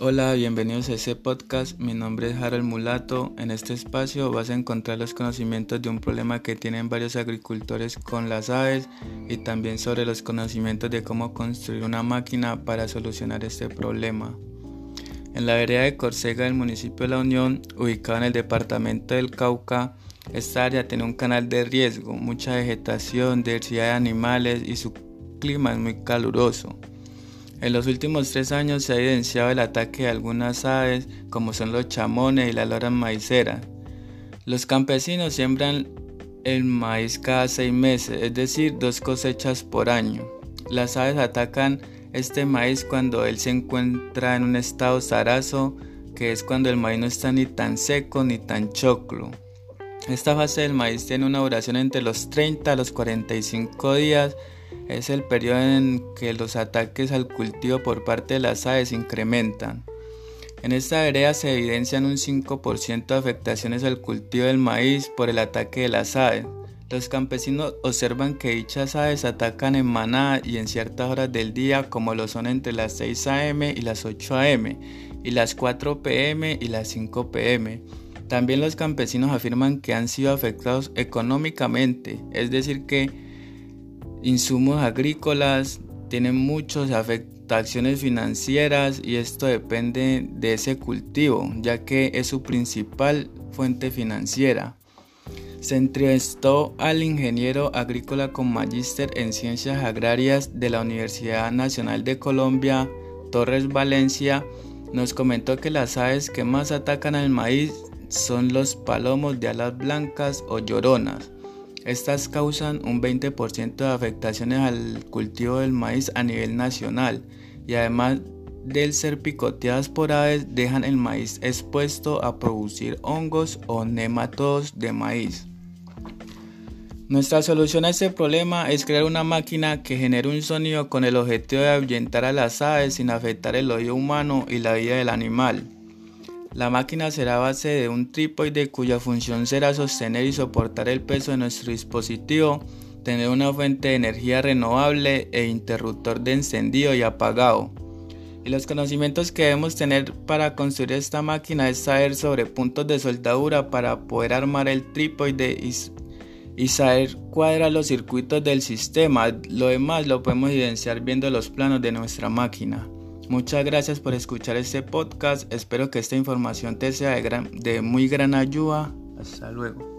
Hola, bienvenidos a este podcast. Mi nombre es Harold Mulato. En este espacio vas a encontrar los conocimientos de un problema que tienen varios agricultores con las aves y también sobre los conocimientos de cómo construir una máquina para solucionar este problema. En la vereda de Corsega del municipio de La Unión, ubicado en el departamento del Cauca, esta área tiene un canal de riesgo, mucha vegetación, diversidad de animales y su clima es muy caluroso. En los últimos tres años se ha evidenciado el ataque de algunas aves como son los chamones y la lora maicera. Los campesinos siembran el maíz cada seis meses, es decir, dos cosechas por año. Las aves atacan este maíz cuando él se encuentra en un estado zarazo, que es cuando el maíz no está ni tan seco ni tan choclo. Esta fase del maíz tiene una duración entre los 30 a los 45 días. Es el periodo en que los ataques al cultivo por parte de las aves incrementan. En esta vereda se evidencian un 5% de afectaciones al cultivo del maíz por el ataque de las aves. Los campesinos observan que dichas aves atacan en manada y en ciertas horas del día como lo son entre las 6 am y las 8 am y las 4 pm y las 5 pm. También los campesinos afirman que han sido afectados económicamente, es decir, que insumos agrícolas tienen muchas afectaciones financieras y esto depende de ese cultivo, ya que es su principal fuente financiera. Se entrevistó al ingeniero agrícola con magíster en ciencias agrarias de la Universidad Nacional de Colombia, Torres Valencia, nos comentó que las aves que más atacan al maíz son los palomos de alas blancas o lloronas. Estas causan un 20% de afectaciones al cultivo del maíz a nivel nacional y además del ser picoteadas por aves dejan el maíz expuesto a producir hongos o nematodos de maíz. Nuestra solución a este problema es crear una máquina que genere un sonido con el objetivo de ahuyentar a las aves sin afectar el oído humano y la vida del animal. La máquina será base de un trípode cuya función será sostener y soportar el peso de nuestro dispositivo, tener una fuente de energía renovable e interruptor de encendido y apagado. Y los conocimientos que debemos tener para construir esta máquina es saber sobre puntos de soldadura para poder armar el trípode y, y saber cuadrar los circuitos del sistema. Lo demás lo podemos evidenciar viendo los planos de nuestra máquina. Muchas gracias por escuchar este podcast. Espero que esta información te sea de, muy gran ayuda. Hasta luego.